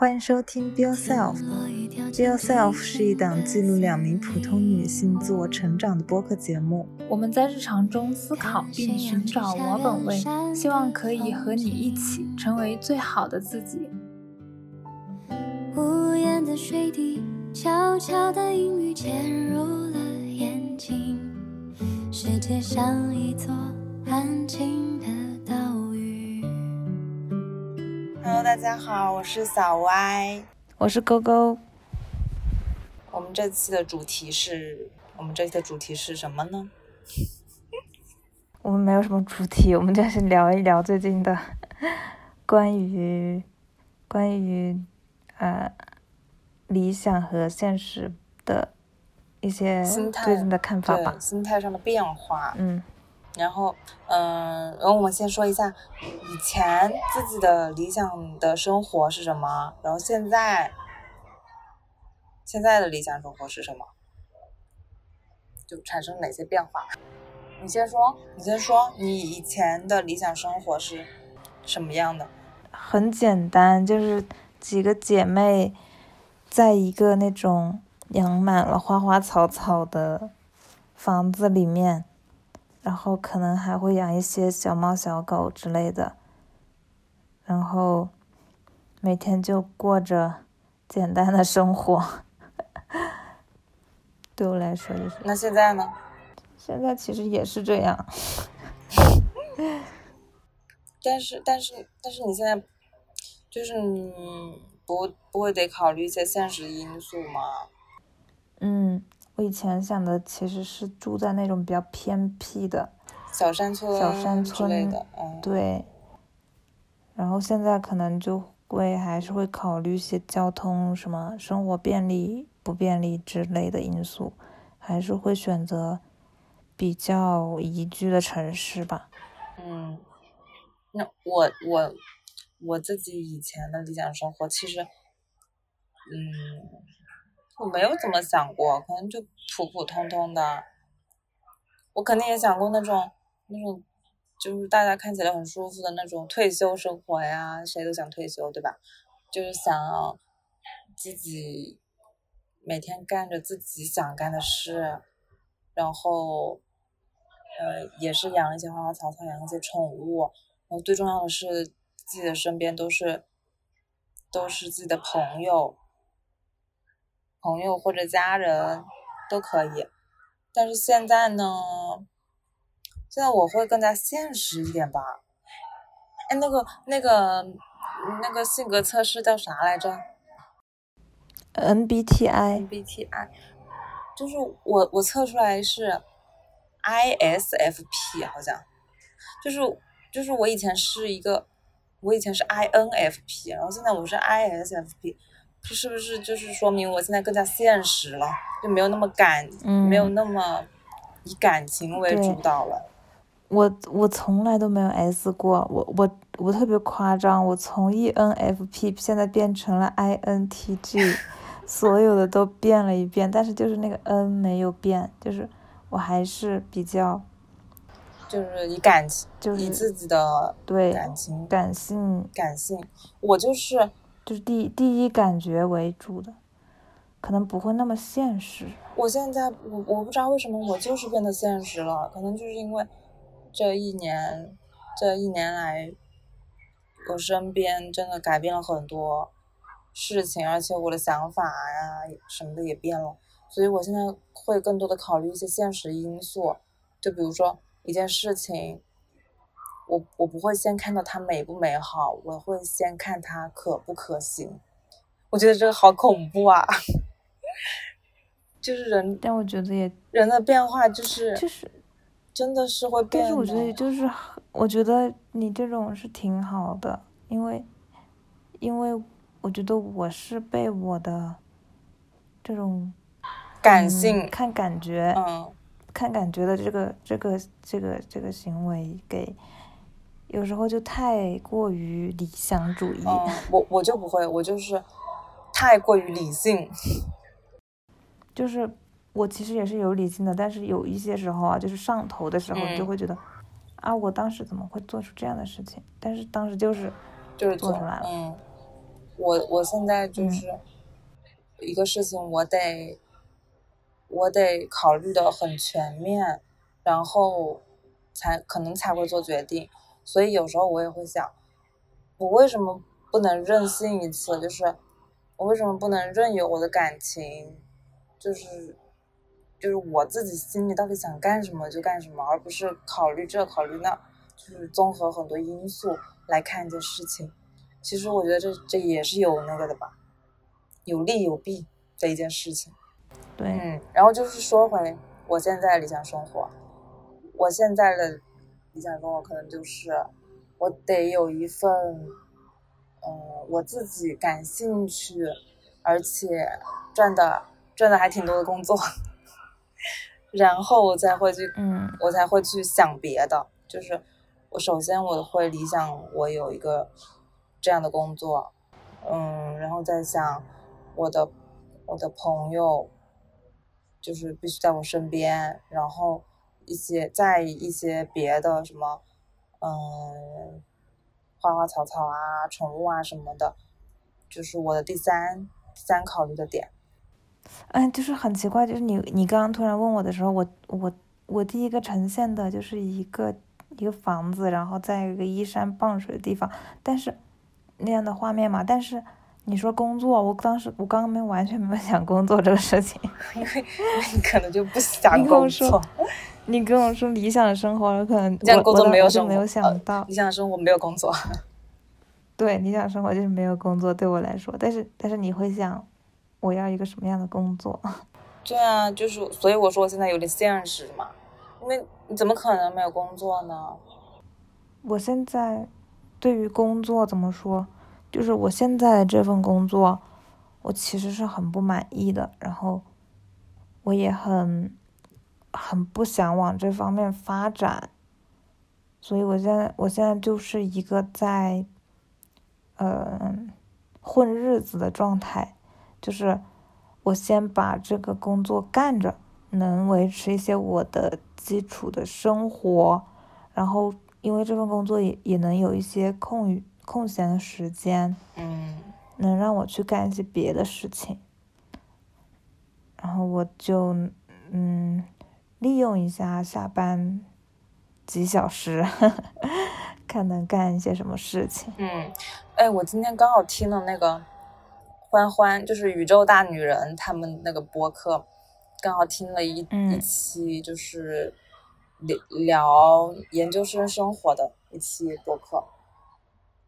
欢迎收听 Be Yourself。Be Yourself 是一档记录两名普通女性自我成长的播客节目。我们在日常中思考并寻找我本位，希望可以和你一起成为最好的自己。无言的水滴，悄悄的阴雨潜入了眼睛。世界像一座安静 Hello，大家好，我是小歪。我是勾勾，我们这期的主题是，我们这期的主题是什么呢？我们没有什么主题，我们就是聊一聊最近的关于关于呃理想和现实的一些最近的看法吧对，。心态上的变化。嗯，然后，嗯，然后我们先说一下以前自己的理想的生活是什么，然后现在现在的理想生活是什么，就产生哪些变化？你先说，你先说，你以前的理想生活是什么样的？很简单，就是几个姐妹在一个那种养满了花花草草的房子里面，然后可能还会养一些小猫小狗之类的，然后每天就过着简单的生活。对我来说就是，那现在呢？现在其实也是这样。但是，但是，但是你现在就是你不不会得考虑一些现实因素吗？嗯，我以前想的其实是住在那种比较偏僻的，小山村小山之类村的，嗯，对。然后现在可能就会还是会考虑一些交通什么生活便利不便利之类的因素，还是会选择比较宜居的城市吧。嗯，那我我我自己以前的理想生活，其实，嗯，我没有怎么想过，可能就普普通通的。我肯定也想过那种那种，就是大家看起来很舒服的那种退休生活呀，谁都想退休，对吧？就是想自己每天干着自己想干的事，然后，呃，也是养一些花花草草，养一些宠物，然后最重要的是自己的身边都是都是自己的朋友，朋友或者家人都可以。但是现在呢，现在我会更加现实一点吧。哎，那个那个那个性格测试叫啥来着？MBTI，MBTI，就是我我测出来是 ISFP 好像，就是就是我以前是一个，我以前是 INFP，然后现在我是 ISFP，这是不是就是说明我现在更加现实了，就没有那么感，嗯没有那么以感情为主导了。我我从来都没有 S 过，我我我特别夸张，我从 E ENFP 现在变成了 INTG，所有的都变了一遍，但是就是那个 N 没有变，就是我还是比较就是以感情，就是以自己的对感情感性，感性，我就是就是第第一感觉为主的，可能不会那么现实。我现在我我不知道为什么我就是变得现实了，可能就是因为这一年这一年来，我身边真的改变了很多事情，而且我的想法呀、什么的也变了，所以我现在会更多的考虑一些现实因素，就比如说一件事情，我我不会先看到它美不美好，我会先看它可不可行。我觉得这个好恐怖啊！就是人但我觉得也人的变化就是就是，真的是会变。但是我觉得就是，我觉得你这种是挺好的，因为因为我觉得我是被我的这种嗯感性，看感觉，嗯看感觉的这个这个这个这个行为给，有时候就太过于理想主义。嗯，我我就不会，我就是太过于理性。就是我其实也是有理性的，但是有一些时候啊，就是上头的时候，嗯你就会觉得，啊，我当时怎么会做出这样的事情？但是当时就是就是做做出来了嗯，我我现在就是一个事情，我得我得考虑的很全面，然后才可能才会做决定。所以有时候我也会想，我为什么不能任性一次？就是我为什么不能任由我的感情，就是就是我自己心里到底想干什么就干什么，而不是考虑这考虑那，就是综合很多因素来看一件事情。其实我觉得这这也是有那个的吧，有利有弊的一件事情。对，嗯，然后就是说回我现在理想生活，我现在的理想生活可能就是我得有一份，嗯，我自己感兴趣，而且赚的赚的还挺多的工作，然后我才会去，嗯我才会去想别的。就是我首先我会理想我有一个这样的工作，嗯，然后再想我的我的朋友，就是必须在我身边，然后一些在一些别的什么，嗯，花花草草啊、宠物啊什么的，就是我的第三第三考虑的点。哎，就是很奇怪，就是你你刚刚突然问我的时候，我我我第一个呈现的就是一个一个房子，然后在一个依山傍水的地方，但是那样的画面嘛。但是你说工作，我当时我刚刚没完全没有想工作这个事情。因为你可能就不想工作，你跟我说理想的生活，我可能这样我工作没有没有想到，理想的生活没有工作。对理想生活就是没有工作对我来说，但是但是你会想，我要一个什么样的工作？对啊，就是所以我说我现在有点现实嘛，因为你怎么可能没有工作呢？我现在对于工作怎么说，就是我现在的这份工作，我其实是很不满意的，然后我也很很不想往这方面发展，所以我现在我现在就是一个在呃混日子的状态，就是我先把这个工作干着，能维持一些我的基础的生活，然后因为这份工作也也能有一些空余空闲的时间，嗯。能让我去干一些别的事情，然后我就嗯利用一下下班几小时，看能干一些什么事情。嗯，哎，我今天刚好听了那个欢欢，就是宇宙大女人他们那个播客，刚好听了一、嗯一期，就是聊聊研究生生活的一期播客。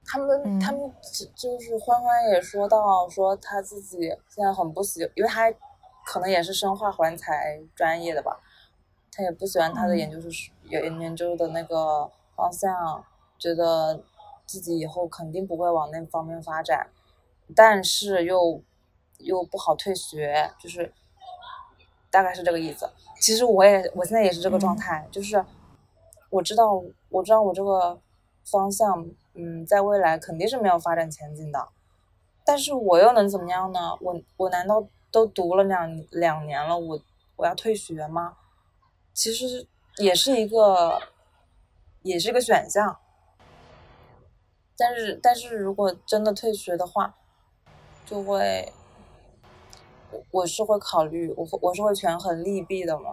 他们、嗯他们就就是欢欢也说到说他自己现在很不喜，因为他可能也是生化环材专业的吧，他也不喜欢他的嗯研究是研研究的那个方向，觉得自己以后肯定不会往那方面发展，但是又又不好退学，就是大概是这个意思。其实我也我现在也是这个状嗯态，就是我知道我知道我这个方向，嗯，在未来肯定是没有发展前景的，但是我又能怎么样呢？我我难道都读了两两年了，我我要退学吗？其实也是一个，也是一个选项。但是，但是如果真的退学的话，就会，我我是会考虑，我会我是会权衡利弊的嘛。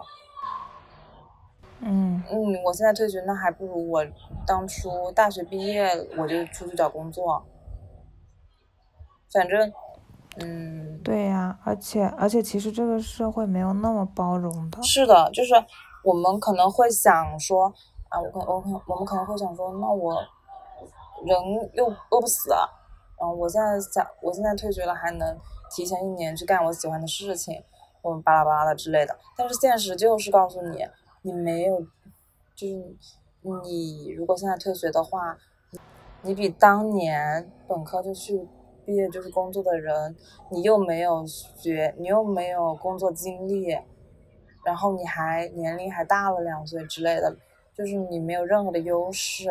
嗯嗯，我现在退学，那还不如我当初大学毕业我就出去找工作。反正，嗯，对呀、而且而且其实这个社会没有那么包容的。是的，就是我们可能会想说，啊，我可我可我们可能会想说，那我人又饿不死，然后我现在想，我现在退学了，还能提前一年去干我喜欢的事情，我们巴拉巴拉的之类的。但是现实就是告诉你，你没有，就是你如果现在退学的话，你比当年本科就去毕业就是工作的人，你又没有学，你又没有工作经历，然后你还年龄还大了两岁之类的，就是你没有任何的优势，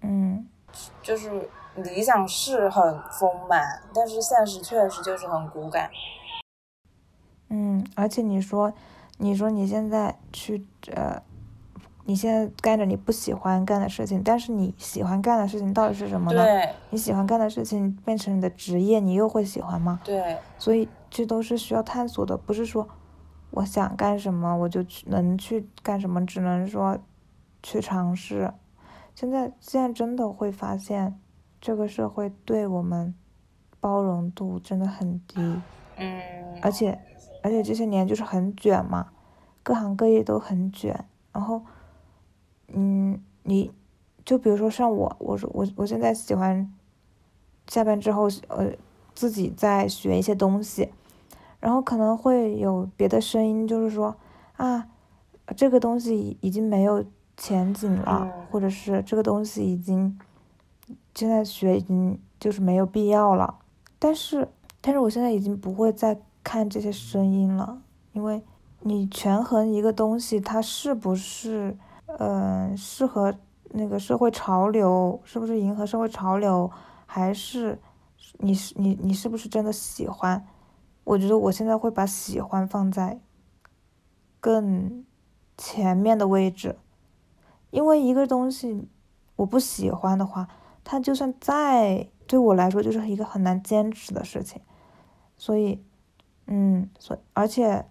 嗯就是理想是很丰满，但是现实确实就是很骨感。嗯，而且你说，你说你现在去呃你现在干着你不喜欢干的事情，但是你喜欢干的事情到底是什么呢？对你喜欢干的事情变成你的职业，你又会喜欢吗？对所以这都是需要探索的，不是说我想干什么我就去能去干什么，只能说去尝试。现在现在真的会发现，这个社会对我们包容度真的很低，嗯，而且而且这些年就是很卷嘛，各行各业都很卷，然后嗯，你就比如说像我，我说我我现在喜欢下班之后呃自己在学一些东西，然后可能会有别的声音，就是说啊，这个东西已已经没有前景了，嗯或者是这个东西已经现在学已经就是没有必要了。但是，但是我现在已经不会再看这些声音了，因为你权衡一个东西它是不是，呃，适合那个社会潮流，是不是迎合社会潮流，还是你是你你是不是真的喜欢？我觉得我现在会把喜欢放在更前面的位置，因为一个东西我不喜欢的话，它就算再对我来说就是一个很难坚持的事情，所以，嗯，所而且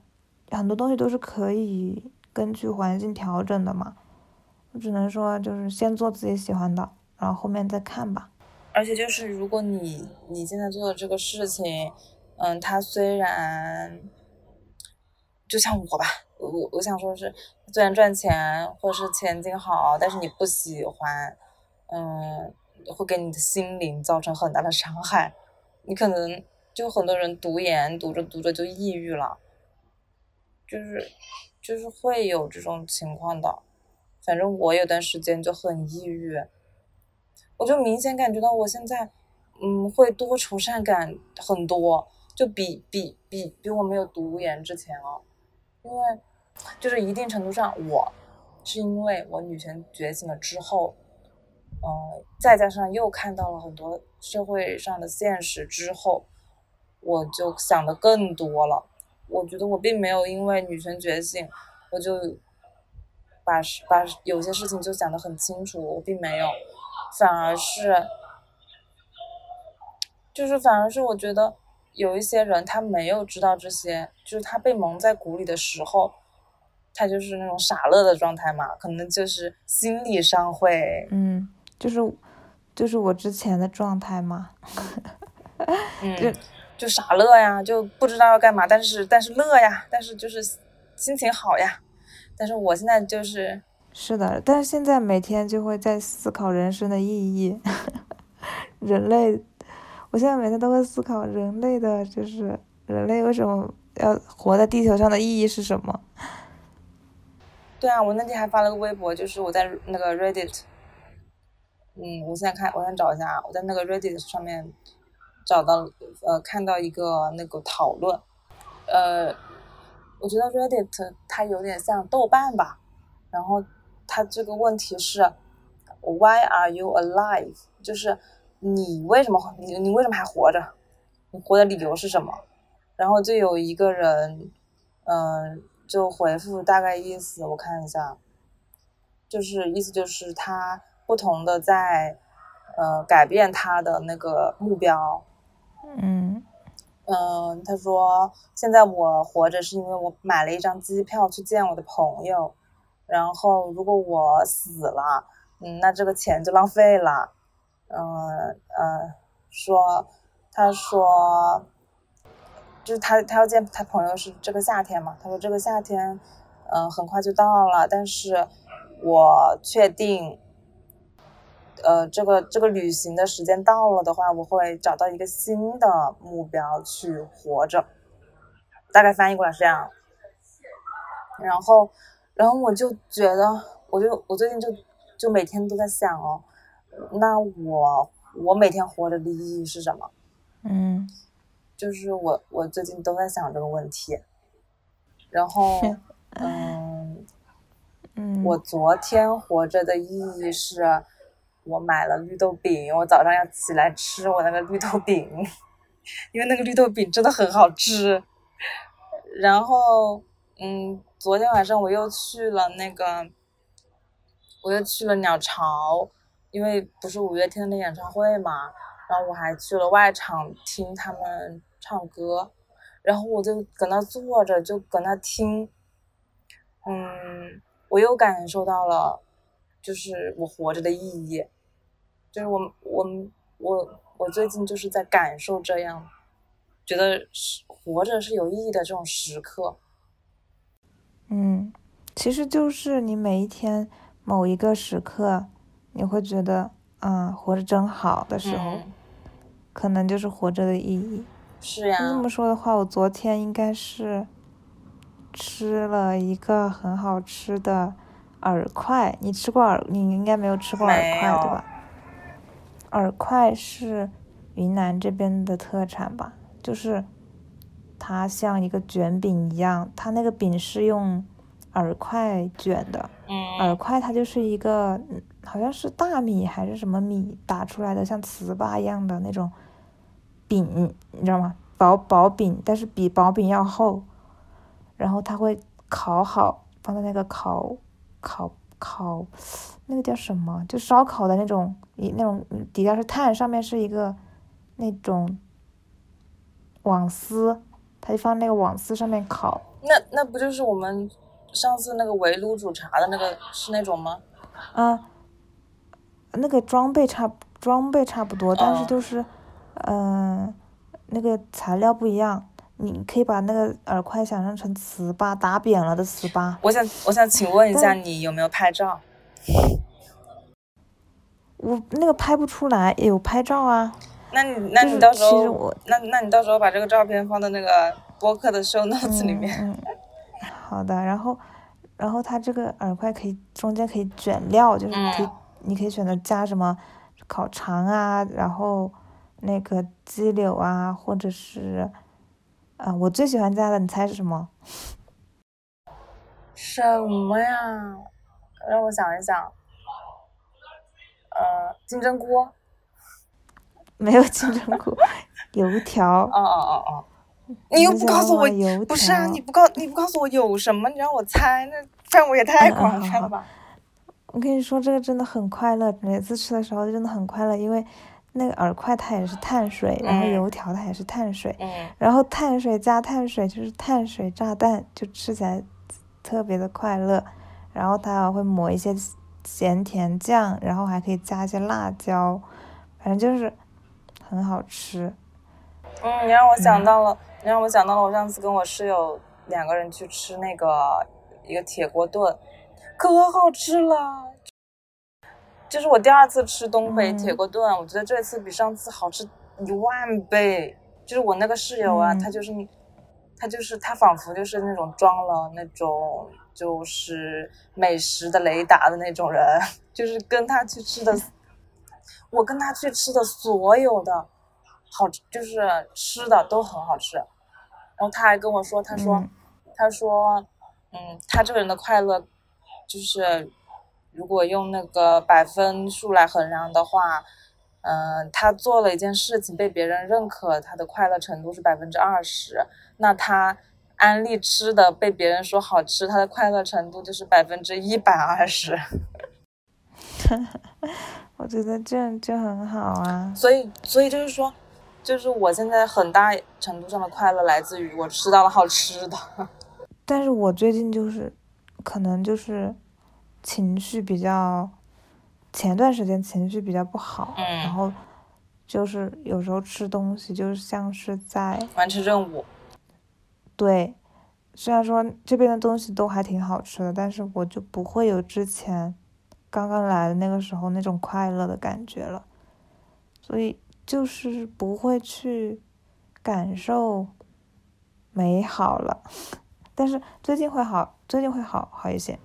很多东西都是可以根据环境调整的嘛，我只能说就是先做自己喜欢的，然后后面再看吧。而且就是如果你你现在做的这个事情，嗯，他虽然就像我吧，我我想说的是，虽然赚钱或者是前景好，但是你不喜欢，嗯，会给你的心灵造成很大的伤害。你可能就很多人读研读着读着就抑郁了，就是就是会有这种情况的。反正我有段时间就很抑郁，我就明显感觉到我现在，嗯，会多愁善感很多，就比比比比我没有读研之前哦，因为就是一定程度上，我是因为我女权觉醒了之后，嗯、再加上又看到了很多社会上的现实之后，我就想的更多了。我觉得我并没有因为女权觉醒，我就把把有些事情就想得很清楚，我并没有，反而是，就是反而是我觉得有一些人他没有知道这些，就是他被蒙在鼓里的时候，他就是那种傻乐的状态嘛，可能就是心理上会，嗯，就是就是我之前的状态嘛。就嗯，就傻乐呀，就不知道要干嘛，但是但是乐呀，但是就是心情好呀，但是我现在就是是的，但是现在每天就会在思考人生的意义，人类，我现在每天都会思考人类的，就是人类为什么要活在地球上的意义是什么？对啊，我那天还发了个微博，就是我在那个 Reddit，嗯，我现在看，我想找一下，我在那个 Reddit 上面找到，呃，看到一个那个讨论，呃，我觉得 Reddit 它有点像豆瓣吧，然后它这个问题是 Why are you alive？就是你为什么你你为什么还活着？你活的理由是什么？然后就有一个人，嗯、就回复大概意思，我看一下，就是意思就是他不同的在呃改变他的那个目标，嗯嗯，他说现在我活着是因为我买了一张机票去见我的朋友，然后如果我死了，嗯，那这个钱就浪费了，嗯嗯，说他说就是他他要见他朋友是这个夏天嘛，他说这个夏天，嗯，很快就到了，但是我确定。呃，这个这个旅行的时间到了的话，我会找到一个新的目标去活着，大概翻译过来是这样。然后，然后我就觉得，我就我最近就就每天都在想哦，那我我每天活着的意义是什么？嗯就是我我最近都在想这个问题。然后，嗯，嗯，我昨天活着的意义是，我买了绿豆饼，我早上要起来吃我那个绿豆饼，因为那个绿豆饼真的很好吃。然后，嗯，昨天晚上我又去了那个，我又去了鸟巢，因为不是五月天的演唱会嘛，然后我还去了外场听他们唱歌，然后我就搁那坐着，就搁那听，嗯，我又感受到了，就是我活着的意义，就是我我我我最近就是在感受这样，觉得是活着是有意义的这种时刻。嗯，其实就是你每一天某一个时刻，你会觉得，嗯，活着真好的时候，嗯可能就是活着的意义。是呀，这么说的话，我昨天应该是吃了一个很好吃的饵块。你吃过饵？你应该没有吃过饵块对吧？饵块是云南这边的特产吧？就是它像一个卷饼一样，它那个饼是用饵块卷的。饵嗯块它就是一个，嗯好像是大米还是什么米打出来的，像糍粑一样的那种饼，你知道吗？薄薄饼，但是比薄饼要厚。然后它会烤好，放在那个烤烤烤，那个叫什么？就烧烤的那种，一那种嗯底下是炭，上面是一个那种网丝，它就放那个网丝上面烤。那那不就是我们上次那个围炉煮茶的那个是那种吗？啊，那个装备差装备差不多，但是哦就是，嗯、那个材料不一样。你可以把那个耳块想象成糍粑，打扁了的糍粑。我想我想请问一下，你有没有拍照？我那个拍不出来，有拍照啊。那你那你到时候其实我那那你到时候把这个照片放到那个播客的 show notes 里面。嗯，嗯好的，然后，然后它这个饵块可以中间可以卷料，就是可以，嗯你可以选择加什么烤肠啊，然后那个鸡柳啊，或者是，啊、我最喜欢加的，你猜是什么？什么呀？让我想一想。呃，金针菇。没有金针菇，油条。哦哦哦哦。你又不告诉我你想要吗油不是啊？你不告你不告诉我有什么，你让我猜，那范围也太广了吧？我跟你说，这个真的很快乐，每次吃的时候真的很快乐，因为那个饵块它也是碳水，然后嗯油条它也是碳水，嗯然后碳水加碳水就是碳水炸弹，就吃起来特别的快乐。然后它还会抹一些咸甜酱，然后还可以加一些辣椒，反正就是很好吃。嗯，你让我想嗯到了，你让我想到了，我上次跟我室友两个人去吃那个一个铁锅炖，可好吃了。这是我第二次吃东北嗯铁锅炖，我觉得这次比上次好吃一万倍。就是我那个室友啊，嗯他就是他就是他仿佛就是那种装了那种就是美食的雷达的那种人，就是跟他去吃的，我跟他去吃的所有的好就是吃的都很好吃。然后他还跟我说，他说，嗯他说，嗯，他这个人的快乐，就是如果用那个百分数来衡量的话，嗯、他做了一件事情被别人认可，他的快乐程度是百分之二十。那他安利吃的被别人说好吃，他的快乐程度就是百分之一百二十。我觉得这样就很好啊。所以，所以就是说，就是我现在很大程度上的快乐来自于我吃到了好吃的。但是我最近就是，可能就是情绪比较，前段时间情绪比较不好，嗯然后就是有时候吃东西就是像是在完成任务，对，虽然说这边的东西都还挺好吃的，但是我就不会有之前刚刚来的那个时候那种快乐的感觉了，所以就是不会去感受美好了。但是最近会好，最近会好好一些，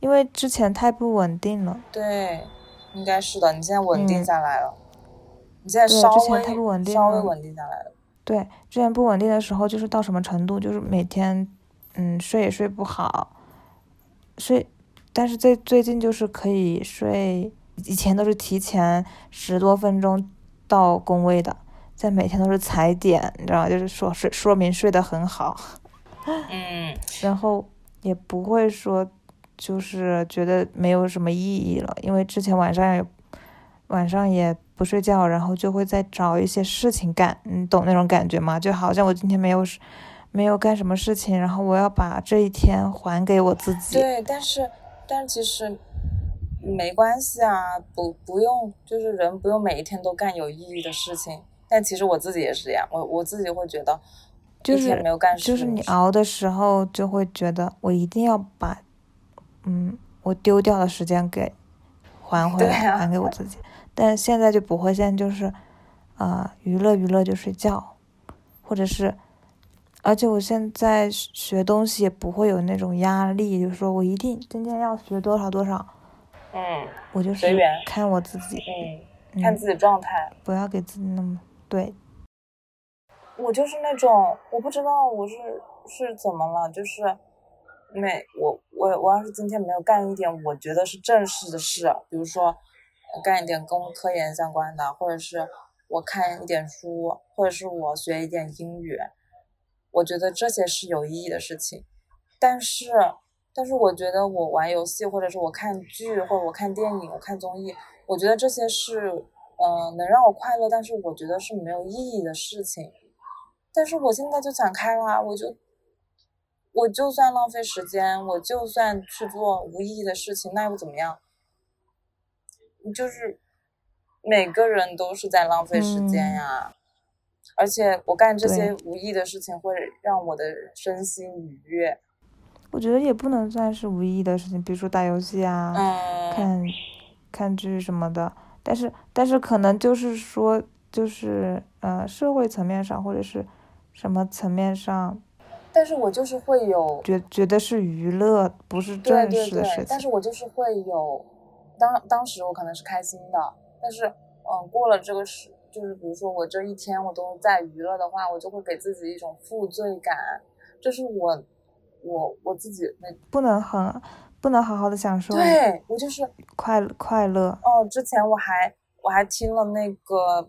因为之前太不稳定了。对，应该是的。你现在稳定嗯下来了，你现在对稍微之前太不稳定了稍微稳定下来了。对，之前不稳定的时候，就是到什么程度，就是每天，嗯，睡也睡不好，睡，但是最最近就是可以睡，以前都是提前十多分钟到工位的，在每天都是踩点，你知道吗？就是说睡，说明睡得很好，嗯，然后也不会说就是觉得没有什么意义了，因为之前晚上也晚上也不睡觉，然后就会再找一些事情干，你懂那种感觉吗？就好像我今天没有没有干什么事情，然后我要把这一天还给我自己。对，但是但其实没关系啊，不不用，就是人不用每一天都干有意义的事情。但其实我自己也是这样，我我自己会觉得。就是没有干就是你熬的时候，就会觉得我一定要把，嗯，我丢掉的时间给还回来，还给我自己。但现在就不会，现在就是，啊，娱乐娱乐就睡觉，或者是，而且我现在学东西也不会有那种压力，就是说我一定今天要学多少多少。嗯。我就是看我自己。嗯。看自己状态。不要给自己那么对。我就是那种，我不知道我是是怎么了，就是每我我我要是今天没有干一点我觉得是正事的事，比如说干一点跟科研相关的，或者是我看一点书，或者是我学一点英语，我觉得这些是有意义的事情。但是但是我觉得我玩游戏，或者是我看剧，或者我看电影，我看综艺，我觉得这些是嗯能让我快乐，但是我觉得是没有意义的事情。但是我现在就想开了，我就，我就算浪费时间，我就算去做无意义的事情，那又怎么样？就是每个人都是在浪费时间呀，而且我干这些无意义的事情会让我的身心愉悦。我觉得也不能算是无意义的事情，比如说打游戏啊，看，看剧什么的。但是，但是可能就是说，就是呃，社会层面上或者是。什么层面上？但是我就是会有觉觉得是娱乐，不是正式的事情。但是我就是会有，当当时我可能是开心的，但是嗯，过了这个时，就是比如说我这一天我都在娱乐的话，我就会给自己一种负罪感，这是我我我自己那不能很不能好好的享受。对我就是快快乐。哦，之前我还我还听了那个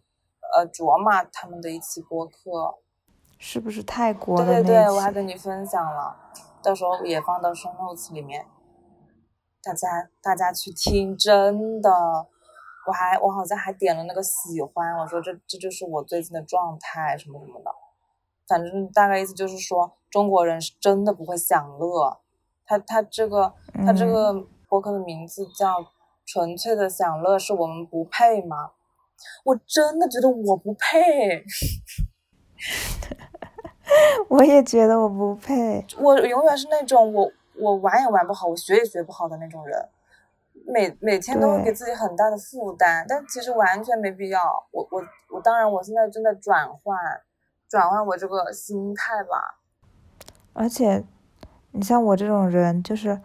呃卓玛他们的一期播客。是不是泰国的对对对，我还跟你分享了，到时候也放到 show notes 里面，大家大家去听，真的，我还我好像还点了那个喜欢，我说这这就是我最近的状态什么什么的，反正大概意思就是说中国人是真的不会享乐，他他这个他这个博客的名字叫纯粹的享乐，是我们不配吗？我真的觉得我不配。我也觉得我不配，我永远是那种我我玩也玩不好，我学也学不好的那种人，每每天都会给自己很大的负担，但其实完全没必要。我我我当然我现在正在转换，转换我这个心态吧。而且，你像我这种人，就是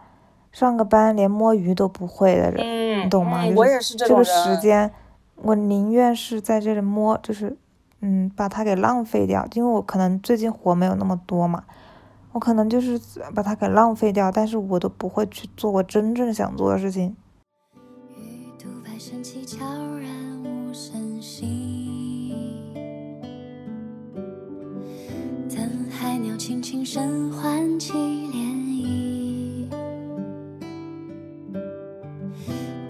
上个班连摸鱼都不会的人，你懂吗？我也是这种人。这个时间，我宁愿是在这里摸，就是。嗯，把它给浪费掉，因为我可能最近活没有那么多嘛，我可能就是把它给浪费掉，但是我都不会去做我真正想做的事情。等轻轻声唤起涟漪，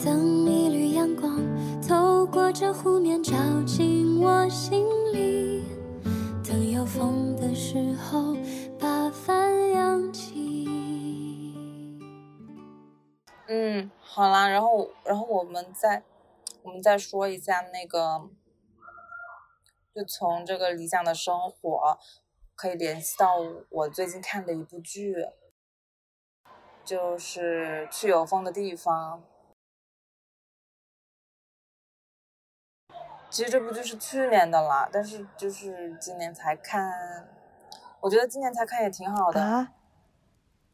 等一缕阳光透过这湖面照进我心里，等有。风的时候，把帆扬起。嗯，好啦，然后，然后我们再，我们再说一下那个，就从这个理想的生活，可以联系到我最近看的一部剧，就是去有风的地方。其实这部剧是去年的了，但是就是今年才看，我觉得今年才看也挺好的。啊？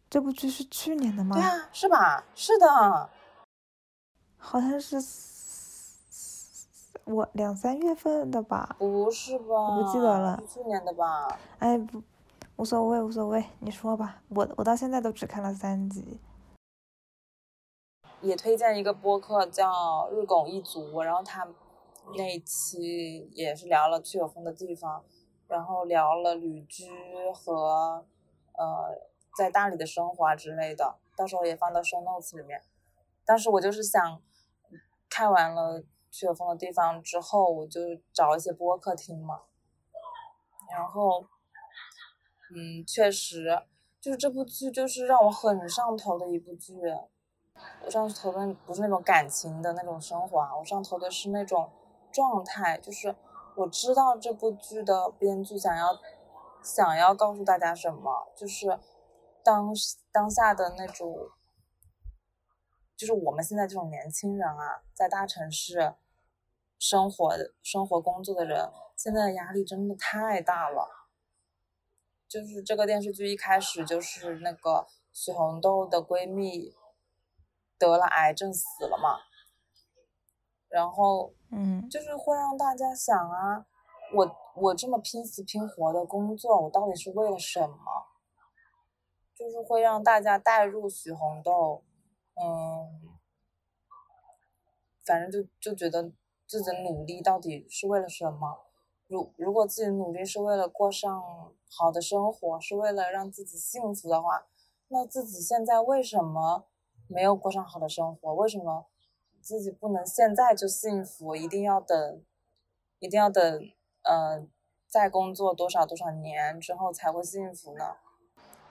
这部剧是去年的吗？对啊，是吧？是的。好像是我两三月份的吧？不是吧？我不记得了。去年的吧？哎，不，无所谓，无所谓，你说吧。我我到现在都只看了三集。也推荐一个播客叫日拱一族，然后他。那一期也是聊了去有风的地方，然后聊了旅居和呃在大理的生活啊之类的，到时候也放到 show notes 里面。当时我就是想，看完了去有风的地方之后，我就找一些播客听嘛。然后，嗯，确实，就是这部剧就是让我很上头的一部剧。我上头的不是那种感情的那种生活啊，我上头的是那种状态，就是我知道这部剧的编剧想要想要告诉大家什么，就是当当下的那种，就是我们现在这种年轻人啊，在大城市生活生活工作的人，现在的压力真的太大了。就是这个电视剧一开始就是那个许红豆的闺蜜。得了癌症死了嘛，然后，嗯，就是会让大家想啊，我我这么拼死拼活的工作，我到底是为了什么？就是会让大家带入许红豆，嗯，反正就就觉得自己努力到底是为了什么？如如果自己努力是为了过上好的生活，是为了让自己幸福的话，那自己现在为什么？没有过上好的生活，为什么自己不能现在就幸福？一定要等，一定要等，呃，再工作多少多少年之后才会幸福呢？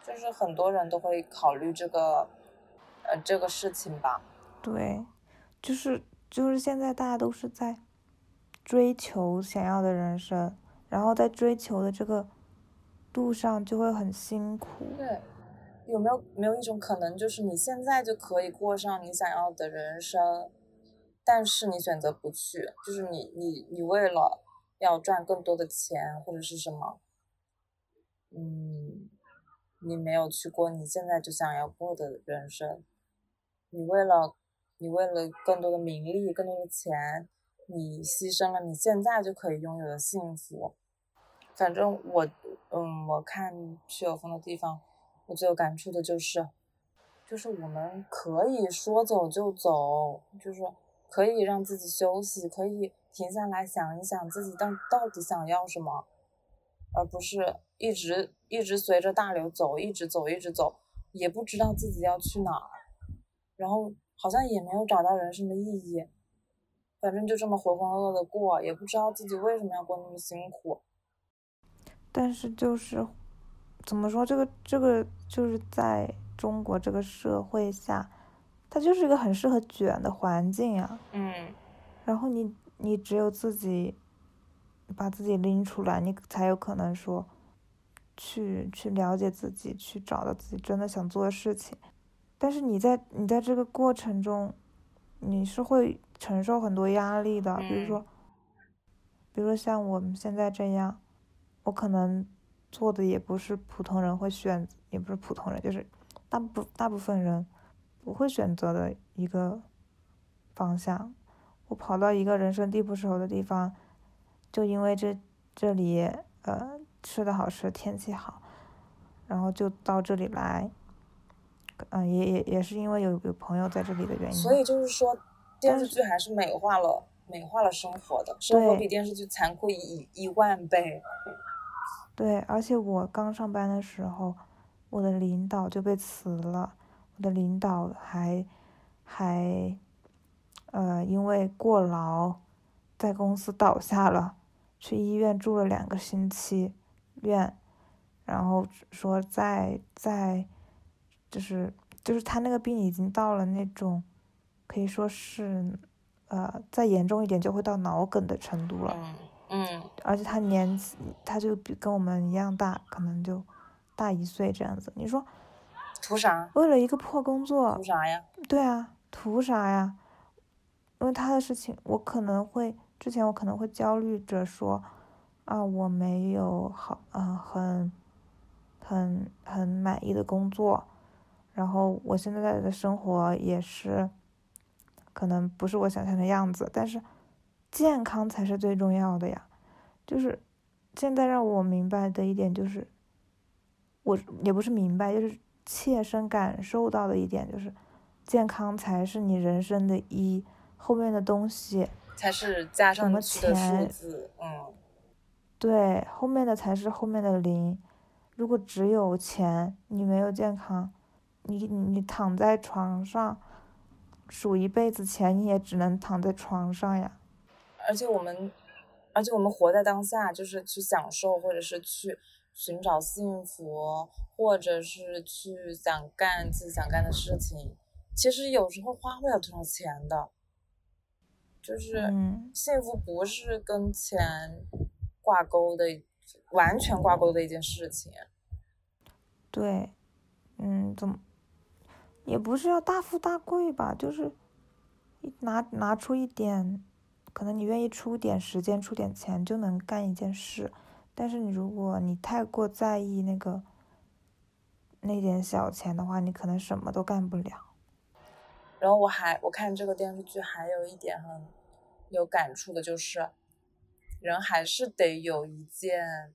就是很多人都会考虑这个，呃，这个事情吧。对，就是就是现在大家都是在追求想要的人生，然后在追求的这个路上就会很辛苦。对。有没有没有一种可能，就是你现在就可以过上你想要的人生，但是你选择不去，就是你你你为了要赚更多的钱或者是什么，嗯，你没有去过你现在就想要过的人生，你为了你为了更多的名利、更多的钱，你牺牲了你现在就可以拥有的幸福。反正我，嗯，我看去有风的地方。我最有感触的就是，就是我们可以说走就走，就是可以让自己休息，可以停下来想一想自己到到底想要什么，而不是一直一直随着大流走，一直走一直走，也不知道自己要去哪儿，然后好像也没有找到人生的意义，反正就这么浑浑噩噩的过，也不知道自己为什么要过那么辛苦，但是就是。怎么说？这个这个就是在中国这个社会下，它就是一个很适合卷的环境啊。嗯。然后你你只有自己把自己拎出来，你才有可能说去去了解自己，去找到自己真的想做的事情。但是你在你在这个过程中，你是会承受很多压力的。比如说，比如说像我们现在这样，我可能。做的也不是普通人会选，也不是普通人，就是大部大部分人不会选择的一个方向。我跑到一个人生地不熟的地方，就因为这这里呃吃的好吃，天气好，然后就到这里来。嗯，也也也是因为有有朋友在这里的原因。所以就是说，电视剧还是美化了美化了生活的，生活比电视剧残酷一一万倍。对，而且我刚上班的时候，我的领导就被辞了，我的领导还还呃因为过劳，在公司倒下了，去医院住了两个星期院，然后说在在就是就是他那个病已经到了那种可以说是呃再严重一点就会到脑梗的程度了。嗯，而且他年纪，他就比跟我们一样大，可能就大一岁这样子。你说图啥？为了一个破工作？图啥呀？对啊，图啥呀？因为他的事情，我可能会之前我可能会焦虑着说，啊，我没有好，嗯，很很很满意的工作，然后我现在的生活也是，可能不是我想象的样子，但是。健康才是最重要的呀，就是现在让我明白的一点就是，我也不是明白，就是切身感受到的一点就是，健康才是你人生的一，后面的东西才是加上的数字，嗯，对，后面的才是后面的零，如果只有钱，你没有健康，你你躺在床上数一辈子钱，你也只能躺在床上呀。而且我们，而且我们活在当下，就是去享受，或者是去寻找幸福，或者是去想干自己想干的事情。其实有时候花不了多少钱的，就是嗯幸福不是跟钱挂钩的，完全挂钩的一件事情。对，嗯，怎么也不是要大富大贵吧，就是拿拿出一点，可能你愿意出点时间、出点钱就能干一件事。但是你如果你太过在意那个那点小钱的话，你可能什么都干不了。然后我还我看这个电视剧还有一点很有感触的就是，人还是得有一件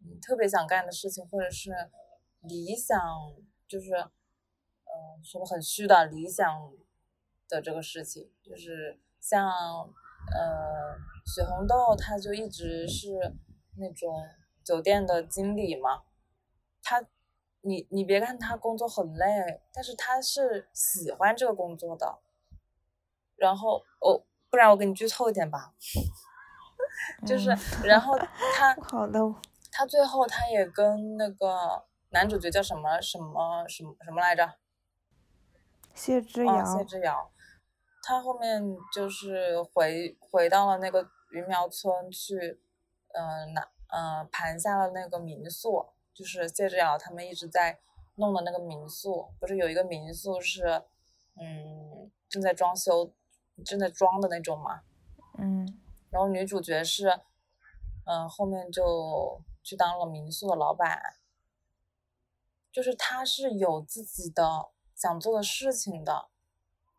你特别想干的事情，或者是理想，就是、呃说的很虚的理想的这个事情，就是像呃雪红豆，他就一直是那种酒店的经理嘛，他。你你别看他工作很累，但是他是喜欢这个工作的。然后哦，不然我给你剧透一点吧，就是嗯然后他 好的，他最后他也跟那个男主角叫什么什么什么什么来着？谢之哦，遥谢，之遥。他后面就是回回到了那个云苗村去，嗯、拿嗯盘下了那个民宿，就是谢之遥他们一直在弄的那个民宿，不是有一个民宿是，嗯，正在装修，正在装的那种嘛。嗯然后女主角是，嗯、后面就去当了民宿的老板，就是她是有自己的想做的事情的。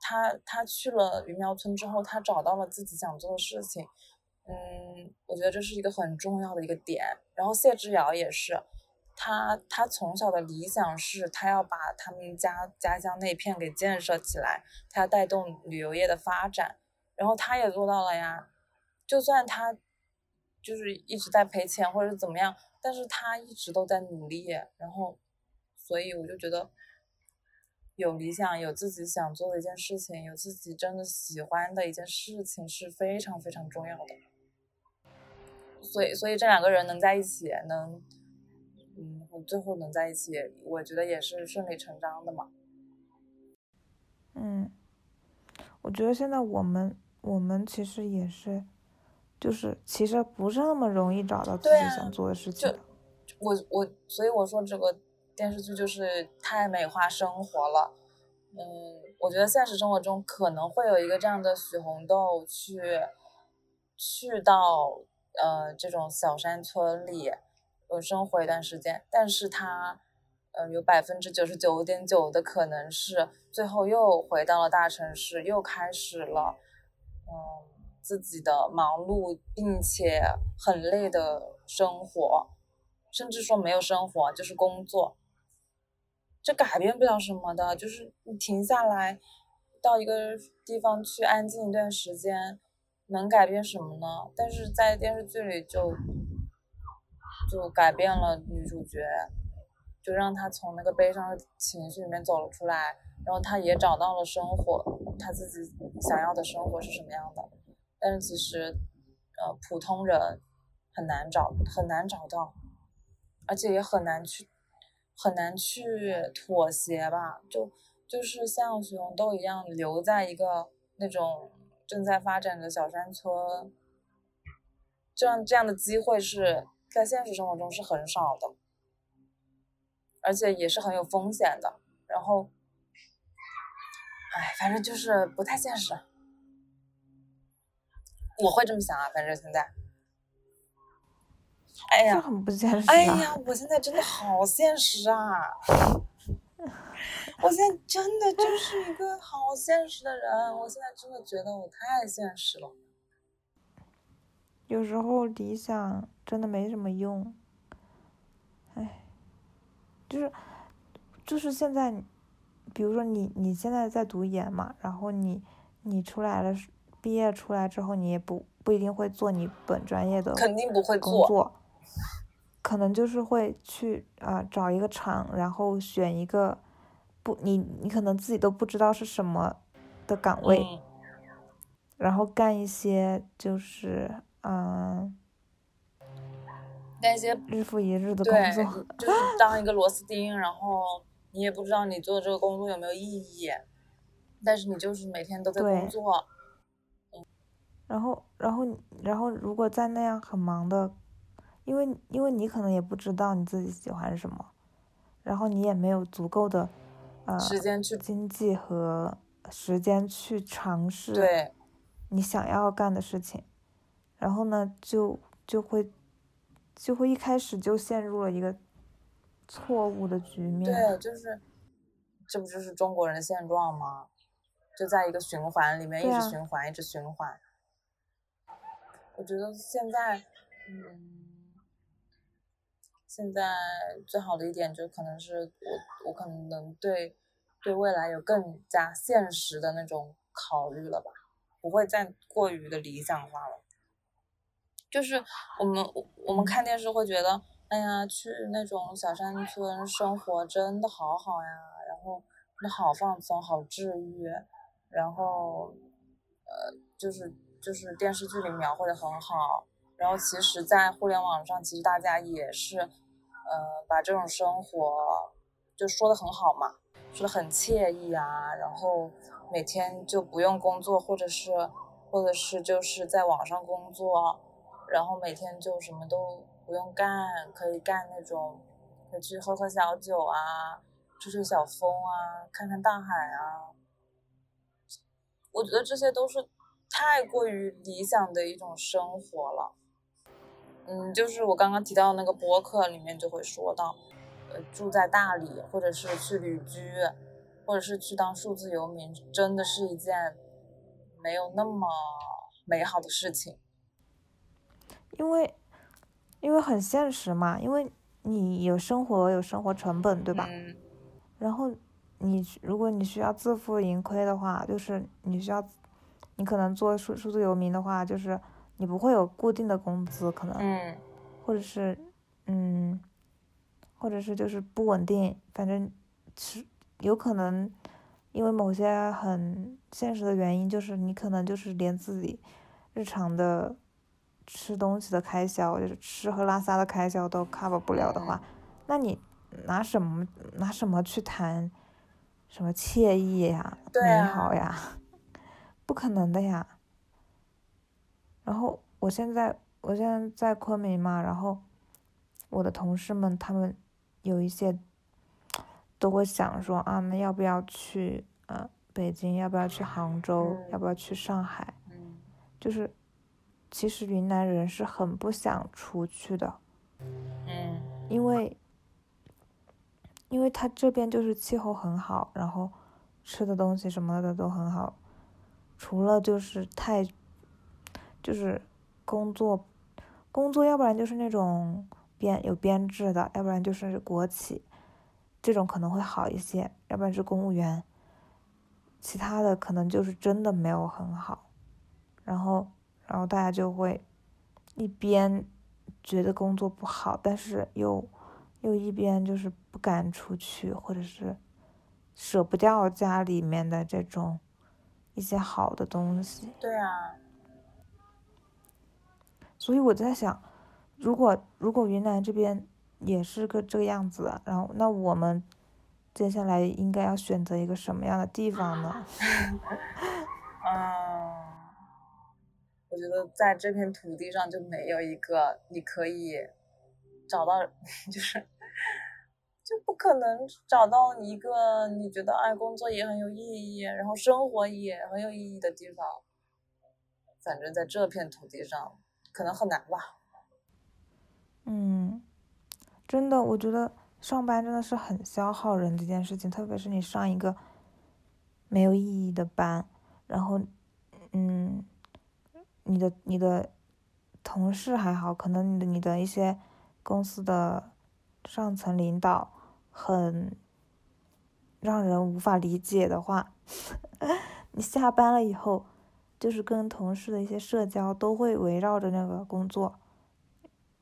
他他去了云苗村之后，他找到了自己想做的事情，嗯，我觉得这是一个很重要的一个点。然后谢之遥也是，他他从小的理想是他要把他们家家乡那片给建设起来，他带动旅游业的发展，然后他也做到了呀。就算他就是一直在赔钱或者怎么样，但是他一直都在努力，然后，所以我就觉得，有理想、有自己想做的一件事情、有自己真的喜欢的一件事情是非常非常重要的。所以，所以这两个人能在一起，能，嗯，最后能在一起，我觉得也是顺理成章的嘛。嗯，我觉得现在我们我们其实也是，就是其实不是那么容易找到自己想做的事情就的。我我所以我说这个电视剧就是太美化生活了。嗯，我觉得现实生活中可能会有一个这样的许红豆去去到呃这种小山村里，呃生活一段时间，但是他呃有百分之九十九点九的可能是最后又回到了大城市，又开始了嗯自己的忙碌并且很累的生活。甚至说没有生活，就是工作，这改变不了什么的。就是你停下来，到一个地方去安静一段时间，能改变什么呢？但是在电视剧里就就改变了女主角，就让她从那个悲伤的情绪里面走了出来，然后她也找到了生活，她自己想要的生活是什么样的。但是其实，呃，普通人很难找，很难找到。而且也很难去，很难去妥协吧。就就是像许红豆一样，留在一个那种正在发展的小山村，这样这样的机会是在现实生活中是很少的，而且也是很有风险的。然后，哎，反正就是不太现实。我会这么想啊，反正现在。哎呀，这很不现实、啊。哎呀，我现在真的好现实啊！我现在真的就是一个好现实的人，我现在真的觉得我太现实了。有时候理想真的没什么用，哎，就是就是现在，比如说你你现在在读研嘛，然后你你出来了，毕业出来之后，你也不不一定会做你本专业的肯定不会工做，作，可能就是会去啊、呃找一个厂，然后选一个不，你你可能自己都不知道是什么的岗位，嗯。然后干一些就是嗯干一些日复一日的工，作，就是当一个螺丝钉，然后你也不知道你做这个工作有没有意义，但是你就是每天都在工作，然后然后然后如果在那样很忙的，因为因为你可能也不知道你自己喜欢什么，然后你也没有足够的呃时间去经济和时间去尝试对你想要干的事情，然后呢，就就会就会一开始就陷入了一个错误的局面。对，就是这不就是中国人的现状吗？就在一个循环里面一直循环，一直循环。我觉得现在，嗯，现在最好的一点就可能是我我可能能对对未来有更加现实的那种考虑了吧，不会再过于的理想化了。就是我们我们看电视会觉得，哎呀，去那种小山村生活真的好好呀，然后那好放松，好治愈，然后呃，就是就是电视剧里描绘的很好，然后其实，在互联网上，其实大家也是，呃，把这种生活就说的很好嘛，说的很惬意啊，然后每天就不用工作，或者是或者是就是在网上工作，然后每天就什么都不用干，可以干那种，可以去喝喝小酒啊，吹吹小风啊，看看大海啊。我觉得这些都是太过于理想的一种生活了。嗯，就是我刚刚提到那个播客里面就会说到，呃，住在大理，或者是去旅居，或者是去当数字游民，真的是一件没有那么美好的事情。因为因为很现实嘛，因为你有生活有生活成本，对吧？嗯然后你如果你需要自负盈亏的话，就是你需要，你可能做数数字游民的话，就是你不会有固定的工资，可能，嗯或者是，嗯，或者是就是不稳定，反正是有可能因为某些很现实的原因，就是你可能就是连自己日常的吃东西的开销，就是吃喝拉撒的开销都 cover 不了的话，那你拿什么拿什么去谈什么惬意呀、美好呀？不可能的呀。然后我现在我现在在昆明嘛，然后我的同事们他们有一些都会想说啊，那要不要去呃北京？要不要去杭州？嗯要不要去上海？嗯就是其实云南人是很不想出去的，嗯因为因为他这边就是气候很好，然后吃的东西什么的都很好，除了就是太就是工作工作，要不然就是那种编有编制的，要不然就是国企，这种可能会好一些，要不然是公务员，其他的可能就是真的没有很好，然后然后大家就会一边觉得工作不好，但是又又一边就是不敢出去，或者是舍不掉家里面的这种一些好的东西。对啊，所以我在想，如果如果云南这边也是个这个样子，然后那我们接下来应该要选择一个什么样的地方呢？嗯，我觉得在这片土地上就没有一个你可以找到，就是就不可能找到一个你觉得哎工作也很有意义，然后生活也很有意义的地方。反正在这片土地上，可能很难吧。嗯，真的，我觉得上班真的是很消耗人的一件事情，特别是你上一个没有意义的班，然后，嗯，你的你的同事还好，可能你的你的一些公司的上层领导很让人无法理解的话，你下班了以后，就是跟同事的一些社交都会围绕着那个工作。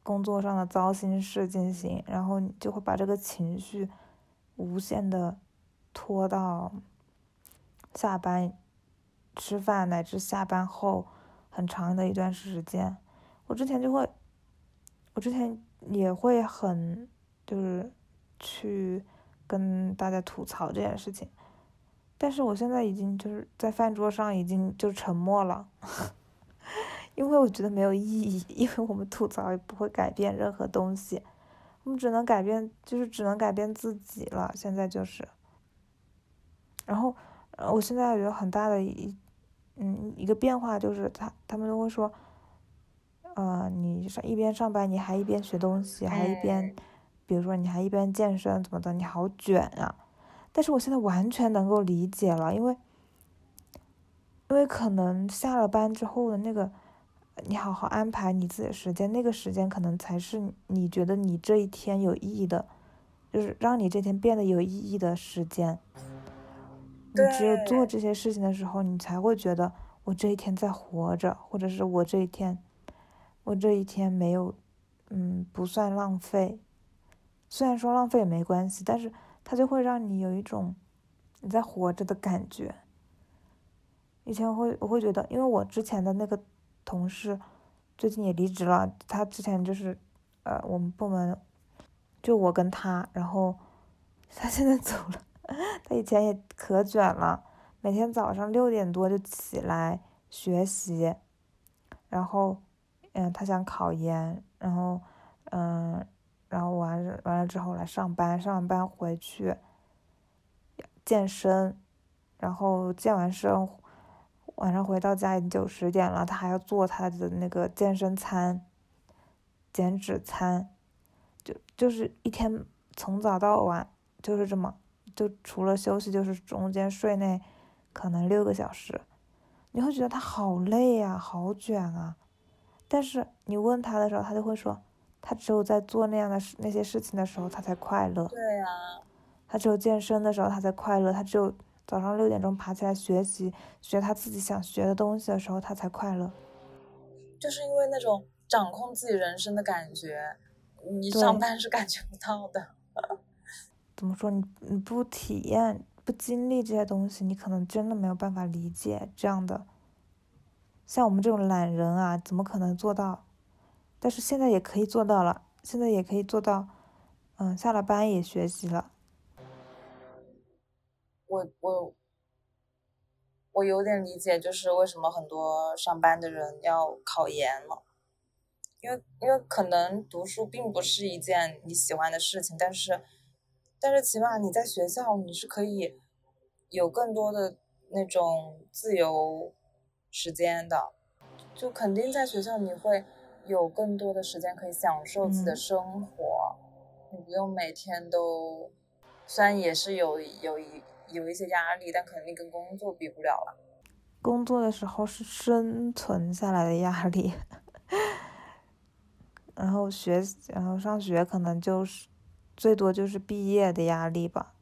工作上的糟心事进行，然后你就会把这个情绪无限的拖到下班吃饭乃至下班后很长的一段时间。我之前就会，我之前也会很就是去跟大家吐槽这件事情，但是我现在已经就是在饭桌上已经就沉默了，因为我觉得没有意义，因为我们吐槽也不会改变任何东西，我们只能改变就是只能改变自己了，现在就是，然后呃我现在有很大的一嗯一个变化就是他他们都会说。呃，你上一边上班，你还一边学东西，还一边哎，比如说你还一边健身怎么的，你好卷啊！但是我现在完全能够理解了，因为因为可能下了班之后的那个，你好好安排你自己的时间，那个时间可能才是你觉得你这一天有意义的，就是让你这天变得有意义的时间。你只有做，这些事情的时候，你才会觉得我这一天在活着，或者是我这一天。我这一天没有，嗯，不算浪费。虽然说浪费也没关系，但是它就会让你有一种你在活着的感觉。以前会我会觉得，因为我之前的那个同事最近也离职了，他之前就是呃我们部门就我跟他，然后他现在走了，他以前也可卷了，每天早上六点多就起来学习，然后。嗯，他想考研，然后，嗯，然后完完了之后来上班，上完班回去健身，然后健完身，晚上回到家已经九十点了，他还要做他的那个健身餐、减脂餐，就就是一天从早到晚就是这么，就除了休息就是中间睡那可能六个小时，你会觉得他好累呀、好卷啊。但是你问他的时候，他就会说，他只有在做那样的事那些事情的时候，他才快乐。对呀，他只有健身的时候，他才快乐。他只有早上六点钟爬起来学习，学他自己想学的东西的时候，他才快乐。就是因为那种掌控自己人生的感觉，你上班是感觉不到的。怎么说？你你不体验、不经历这些东西，你可能真的没有办法理解这样的。像我们这种懒人啊，怎么可能做到？但是现在也可以做到了，现在也可以做到，嗯，下了班也学习了。我我我有点理解，就是为什么很多上班的人要考研了，因为因为可能读书并不是一件你喜欢的事情，但是但是起码你在学校你是可以有更多的那种自由时间的，就肯定在学校你会有更多的时间可以享受自己的嗯。生活，你不用每天都，虽然也是有有一有一些压力，但肯定跟工作比不了了。工作的时候是生存下来的压力，然后学，然后上学可能就是最多就是毕业的压力吧，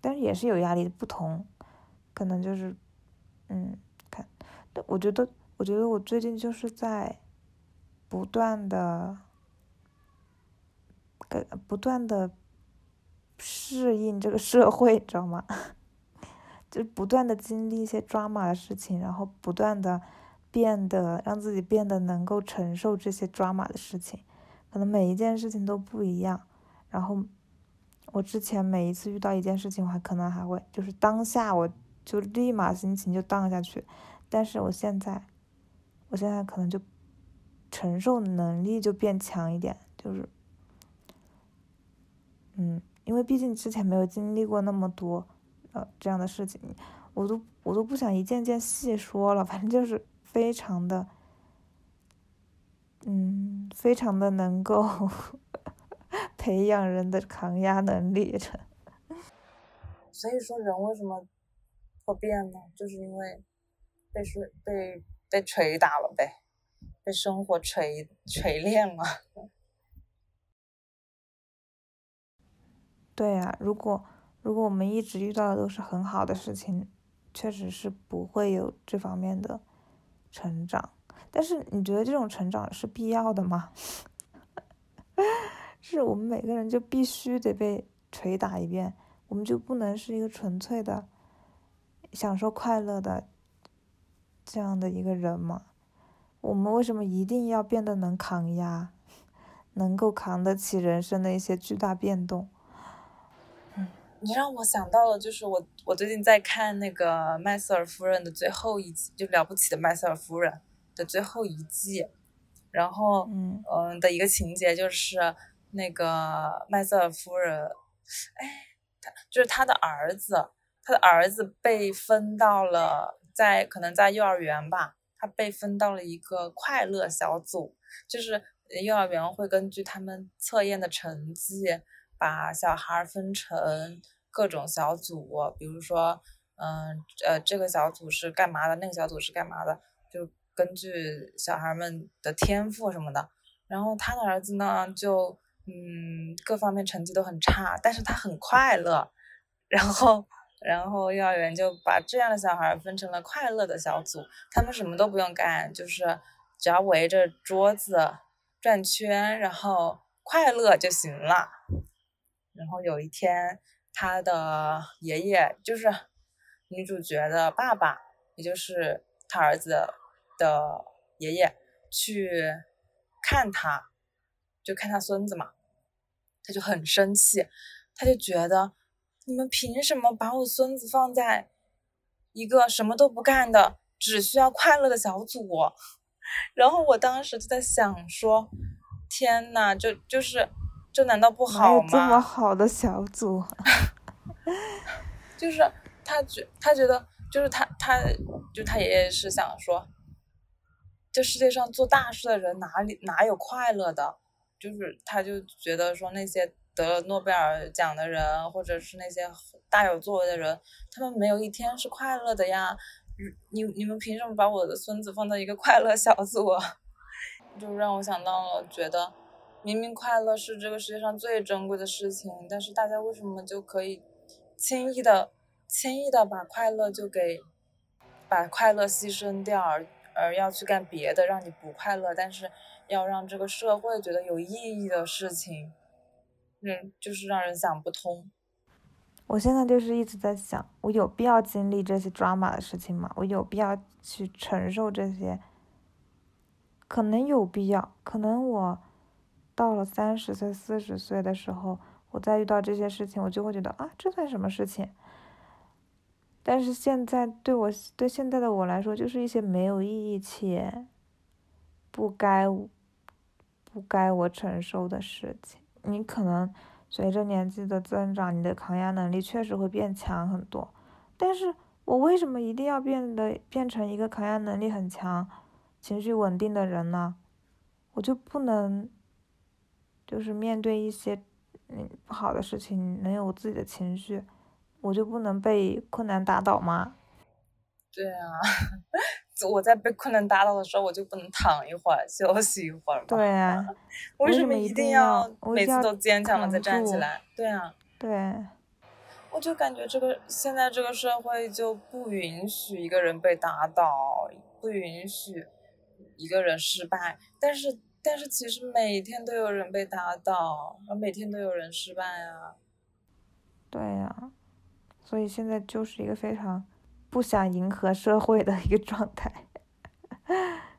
但是也是有压力的不同，可能就是，嗯，看，但我觉得，我觉得我最近就是在不断的，给不断的适应这个社会，你知道吗？就不断的经历一些抓马的事情，然后不断的变得让自己变得能够承受这些抓马的事情，可能每一件事情都不一样。然后我之前每一次遇到一件事情，我还可能还会就是当下我就立马心情就荡下去，但是我现在，我现在可能就承受能力就变强一点，就是，嗯，因为毕竟之前没有经历过那么多。呃，这样的事情，我都我都不想一件件细说了，反正就是非常的，嗯，非常的能够 培养人的抗压能力。所以说，人为什么会变呢？就是因为被是被被捶打了呗，被生活锤锤炼了。对呀、如果如果我们一直遇到的都是很好的事情，确实是不会有这方面的成长。但是你觉得这种成长是必要的吗？是我们每个人就必须得被捶打一遍，我们就不能是一个纯粹的享受快乐的这样的一个人吗？我们为什么一定要变得能扛压，能够扛得起人生的一些巨大变动？你让我想到了，就是我我最近在看那个《麦瑟尔夫人》的最后一集，就了不起的麦瑟尔夫人的最后一季，然后嗯嗯的一个情节就是那个麦瑟尔夫人，哎，他就是他的儿子，他的儿子被分到了在可能在幼儿园吧，他被分到了一个快乐小组，就是幼儿园会根据他们测验的成绩。把小孩分成各种小组，比如说，嗯呃，这个小组是干嘛的，那个小组是干嘛的，就根据小孩们的天赋什么的。然后他的儿子呢，就嗯各方面成绩都很差，但是他很快乐。然后，然后幼儿园就把这样的小孩分成了快乐的小组，他们什么都不用干，就是只要围着桌子转圈，然后快乐就行了。然后有一天，他的爷爷就是女主角的爸爸，也就是他儿子的爷爷，去看他，就看他孙子嘛，他就很生气，他就觉得你们凭什么把我孙子放在一个什么都不干的、只需要快乐的小组？然后我当时就在想说，天呐，就就是。这难道不好吗？这么好的小组，就是他觉他觉得就是他他就他爷爷是想说，这世界上做大事的人哪里哪有快乐的？就是他就觉得说那些得了诺贝尔奖的人，或者是那些大有作为的人，他们没有一天是快乐的呀。你你们凭什么把我的孙子放到一个快乐小组？就让我想到了，觉得。明明快乐是这个世界上最珍贵的事情，但是大家为什么就可以轻易的、轻易的把快乐就给把快乐牺牲掉，而而要去干别的让你不快乐，但是要让这个社会觉得有意义的事情，嗯，就是让人想不通。我现在就是一直在想，我有必要经历这些 drama 的事情吗？我有必要去承受这些？可能有必要，可能我。到了三十岁、四十岁的时候，我再遇到这些事情，我就会觉得啊，这算什么事情？但是现在对我对现在的我来说，就是一些没有意义且不该不该我承受的事情。你可能随着年纪的增长，你的抗压能力确实会变强很多。但是我为什么一定要变得变成一个抗压能力很强、情绪稳定的人呢？我就不能？就是面对一些嗯不好的事情，能有自己的情绪，我就不能被困难打倒吗？对啊，我在被困难打倒的时候，我就不能躺一会儿休息一会儿吗？对啊，为什么一定要每次都坚强的再站起来？对啊，对，我就感觉这个现在这个社会就不允许一个人被打倒，不允许一个人失败，但是。但是其实每天都有人被打倒，而每天都有人失败啊。对呀，所以现在就是一个非常不想迎合社会的一个状态。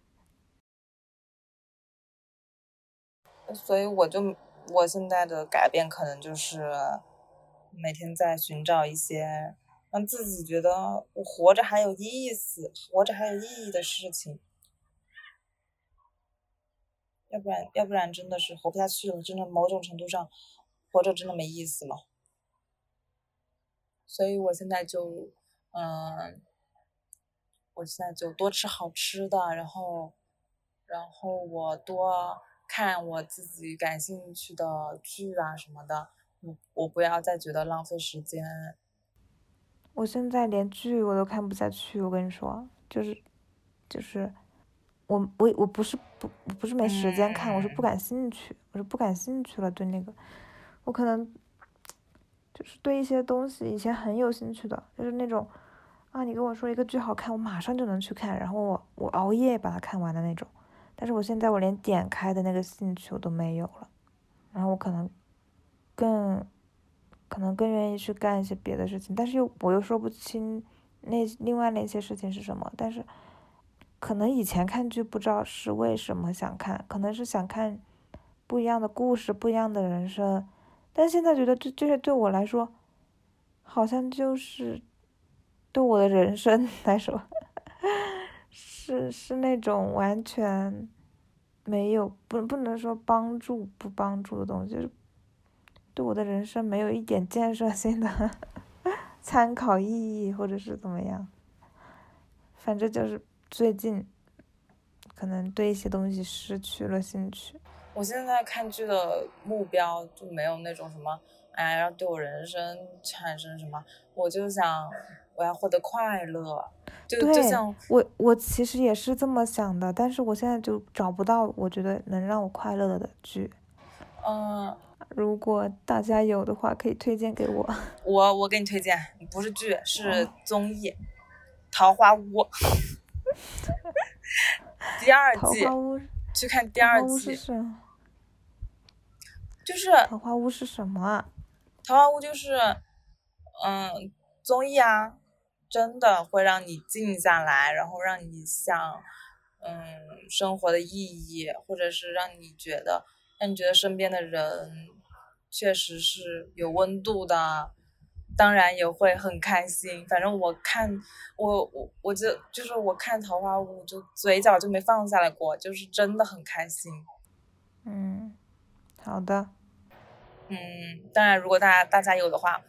所以我就我现在的改变可能就是每天在寻找一些让自己觉得我活着还有意思、活着还有意义的事情。要不然，要不然真的是活不下去了。真的，某种程度上，活着真的没意思嘛。所以我现在就，嗯，我现在就多吃好吃的，然后，然后我多看我自己感兴趣的剧啊什么的。我我不要再觉得浪费时间。我现在连剧我都看不下去，我跟你说，就是，就是。我我我不是不我不是没时间看，我是不感兴趣，我是不感兴趣了。对那个，我可能就是对一些东西以前很有兴趣的，就是那种啊，你跟我说一个剧好看，我马上就能去看，然后我我熬夜把它看完的那种。但是我现在我连点开的那个兴趣我都没有了，然后我可能更可能更愿意去干一些别的事情，但是又我又说不清那另外那些事情是什么，但是可能以前看剧不知道是为什么想看，可能是想看不一样的故事，不一样的人生，但现在觉得这这些对我来说，好像就是对我的人生 来说，是是那种完全没有不不能说帮助不帮助的东西，就是。对我的人生没有一点建设性的 参考意义，或者是怎么样，反正就是最近可能对一些东西失去了兴趣。我现在看剧的目标就没有那种什么，哎，要对我人生产生什么，我就想我要获得快乐，就就像我我其实也是这么想的，但是我现在就找不到我觉得能让我快乐的剧。嗯。如果大家有的话，可以推荐给我。我我给你推荐，不是剧，是综艺，《桃花坞》第二季。桃花坞。去看第二季。就是桃花坞是什么啊？桃花坞就是，嗯，综艺啊，真的会让你静下来，然后让你想，嗯，生活的意义，或者是让你觉得，让你觉得身边的人。确实是有温度的，当然也会很开心。反正我看，我我我就就是我看《桃花坞》，就嘴角就没放下来过，就是真的很开心。嗯，好的。嗯，当然，如果大家大家有的话，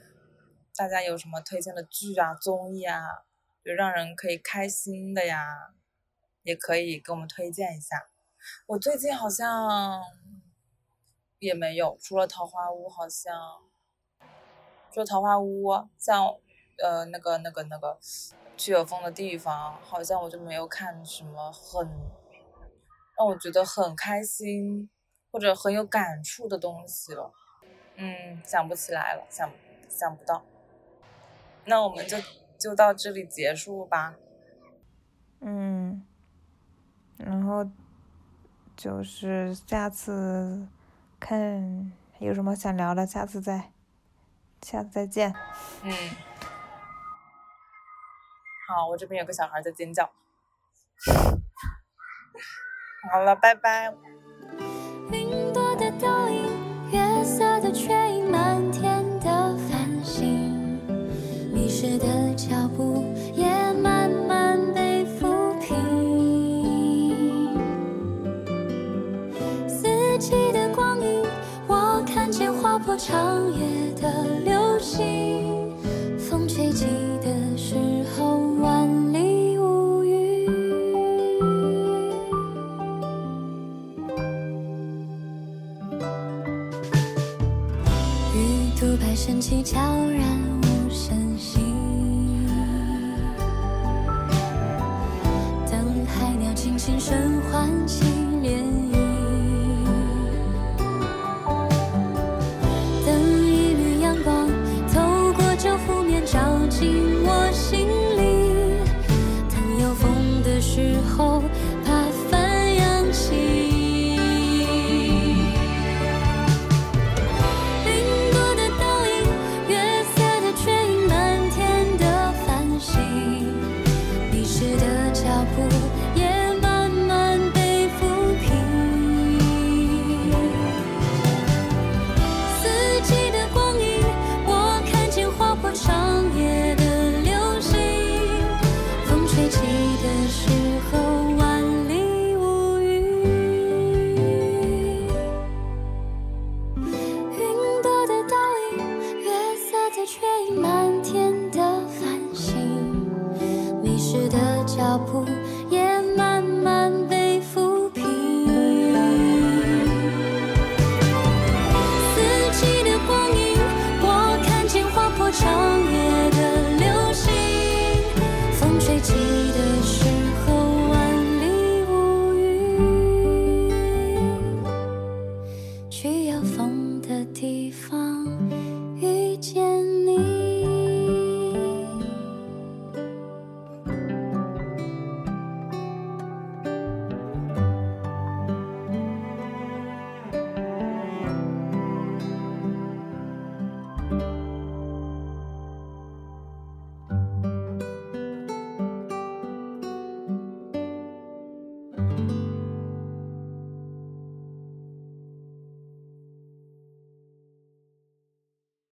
大家有什么推荐的剧啊、综艺啊，就让人可以开心的呀，也可以给我们推荐一下。我最近好像。也没有，除了桃花坞，好像，除了桃花坞，像，呃，那个、那个、那个，去有风的地方，好像我就没有看什么很让我觉得很开心或者很有感触的东西了。嗯，想不起来了，想想不到。那我们就就到这里结束吧。嗯，然后就是下次。看有什么想聊的，下次再，下次再见。嗯，好，我这边有个小孩在尖叫。好了，拜拜。却因满天的繁星，迷失的脚步也慢慢被抚平。四季的光影，我看见划破长夜的流星。风吹起。起，悄然